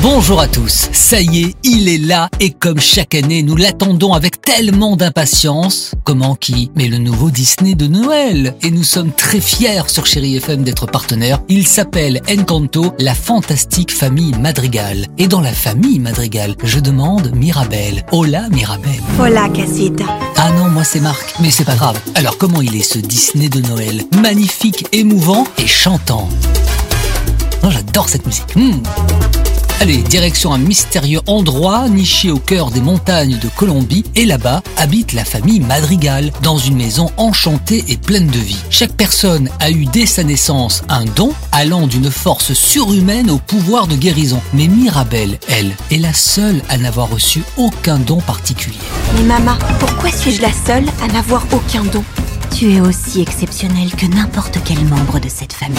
Bonjour à tous, ça y est, il est là et comme chaque année, nous l'attendons avec tellement d'impatience. Comment qui Mais le nouveau Disney de Noël? Et nous sommes très fiers sur Chéri FM d'être partenaire. Il s'appelle Encanto, la fantastique famille Madrigal. Et dans la famille Madrigal, je demande Mirabelle. Hola Mirabelle. Hola, casita. Ah non, moi c'est Marc, mais c'est pas grave. Alors comment il est ce Disney de Noël? Magnifique, émouvant et chantant. J'adore cette musique. Hmm. Allez, direction un mystérieux endroit niché au cœur des montagnes de Colombie et là-bas habite la famille Madrigal dans une maison enchantée et pleine de vie. Chaque personne a eu dès sa naissance un don allant d'une force surhumaine au pouvoir de guérison. Mais Mirabelle, elle, est la seule à n'avoir reçu aucun don particulier. Mais maman, pourquoi suis-je la seule à n'avoir aucun don? Tu es aussi exceptionnel que n'importe quel membre de cette famille.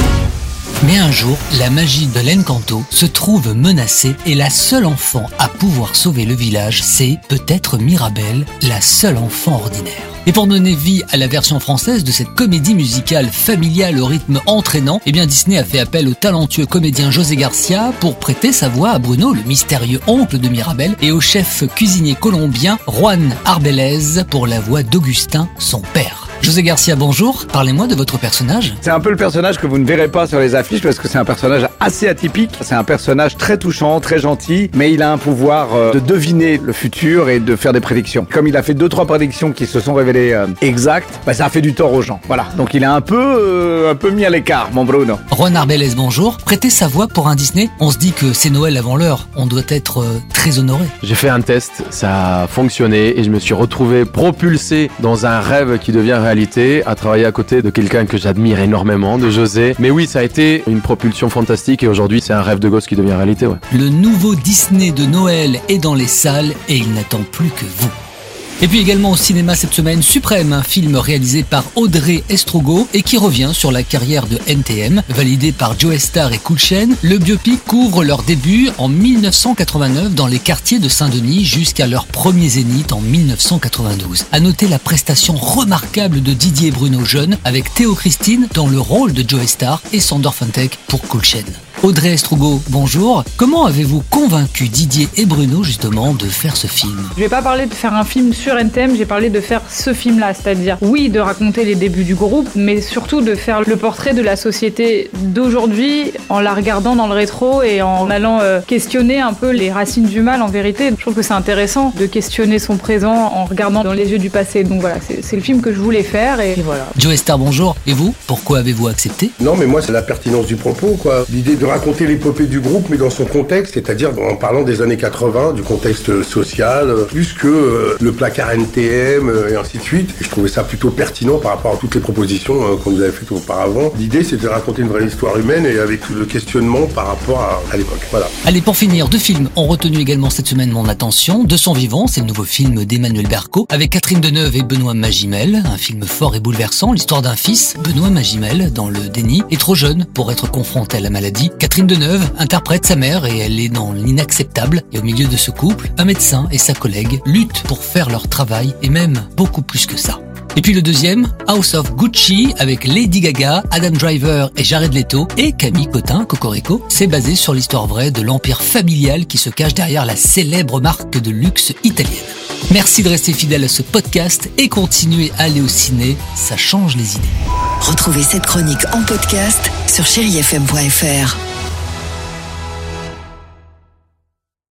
Mais un jour, la magie de l'Encanto se trouve menacée et la seule enfant à pouvoir sauver le village, c'est peut-être Mirabelle, la seule enfant ordinaire. Et pour donner vie à la version française de cette comédie musicale familiale au rythme entraînant, eh bien Disney a fait appel au talentueux comédien José Garcia pour prêter sa voix à Bruno, le mystérieux oncle de Mirabelle, et au chef cuisinier colombien Juan Arbelez pour la voix d'Augustin, son père. José Garcia, bonjour. Parlez-moi de votre personnage. C'est un peu le personnage que vous ne verrez pas sur les affiches parce que c'est un personnage assez atypique. C'est un personnage très touchant, très gentil, mais il a un pouvoir euh, de deviner le futur et de faire des prédictions. Comme il a fait deux trois prédictions qui se sont révélées euh, exactes, bah, ça a fait du tort aux gens. Voilà. Donc il est un peu euh, un peu mis à l'écart, mon Bruno. Juan Arbelez, bonjour. Prêtez sa voix pour un Disney. On se dit que c'est Noël avant l'heure. On doit être euh, très honoré. J'ai fait un test, ça a fonctionné et je me suis retrouvé propulsé dans un rêve qui devient réalité à travailler à côté de quelqu'un que j'admire énormément, de José. Mais oui, ça a été une propulsion fantastique et aujourd'hui c'est un rêve de gosse qui devient réalité. Le nouveau Disney de Noël est dans les salles et il n'attend plus que vous. Et puis également au cinéma cette semaine, Suprême, un film réalisé par Audrey Estrogo et qui revient sur la carrière de NTM. Validé par Joe Star et Chain, le biopic couvre leur début en 1989 dans les quartiers de Saint-Denis jusqu'à leur premier zénith en 1992. À noter la prestation remarquable de Didier Bruno jeune avec Théo Christine dans le rôle de Joe Star et Sander Fantek pour Cool Chain. Audrey Estrugo, bonjour. Comment avez-vous convaincu Didier et Bruno justement de faire ce film? Je vais pas parler de faire un film sur NTM, j'ai parlé de faire ce film-là, c'est-à-dire oui de raconter les débuts du groupe, mais surtout de faire le portrait de la société d'aujourd'hui en la regardant dans le rétro et en allant euh, questionner un peu les racines du mal en vérité. Je trouve que c'est intéressant de questionner son présent en regardant dans les yeux du passé. Donc voilà, c'est c'est le film que je voulais faire et voilà. Joe Star, bonjour. Et vous, pourquoi avez-vous accepté? Non, mais moi, c'est la pertinence du propos, quoi. L'idée de raconter l'épopée du groupe, mais dans son contexte, c'est-à-dire en parlant des années 80, du contexte social, euh, plus que euh, le placard NTM euh, et ainsi de suite. Je trouvais ça plutôt pertinent par rapport à toutes les propositions euh, qu'on nous avait faites auparavant. L'idée, c'est de raconter une vraie histoire humaine et avec le questionnement par rapport à, à l'époque. Voilà. Allez, pour finir, deux films ont retenu également cette semaine mon attention. De son vivant, c'est le nouveau film d'Emmanuel Berco avec Catherine Deneuve et Benoît Magimel. Un film fort et bouleversant, l'histoire d'un fils, Benoît Magimel, dans le déni, est trop jeune pour être confronté à la maladie. Catherine Deneuve interprète sa mère et elle est dans l'inacceptable. Et au milieu de ce couple, un médecin et sa collègue luttent pour faire leur travail et même beaucoup plus que ça. Et puis le deuxième, House of Gucci, avec Lady Gaga, Adam Driver et Jared Leto, et Camille Cotin, Cocorico. C'est basé sur l'histoire vraie de l'empire familial qui se cache derrière la célèbre marque de luxe italienne. Merci de rester fidèle à ce podcast et continuez à aller au ciné, ça change les idées. Retrouvez cette chronique en podcast sur chérifm.fr.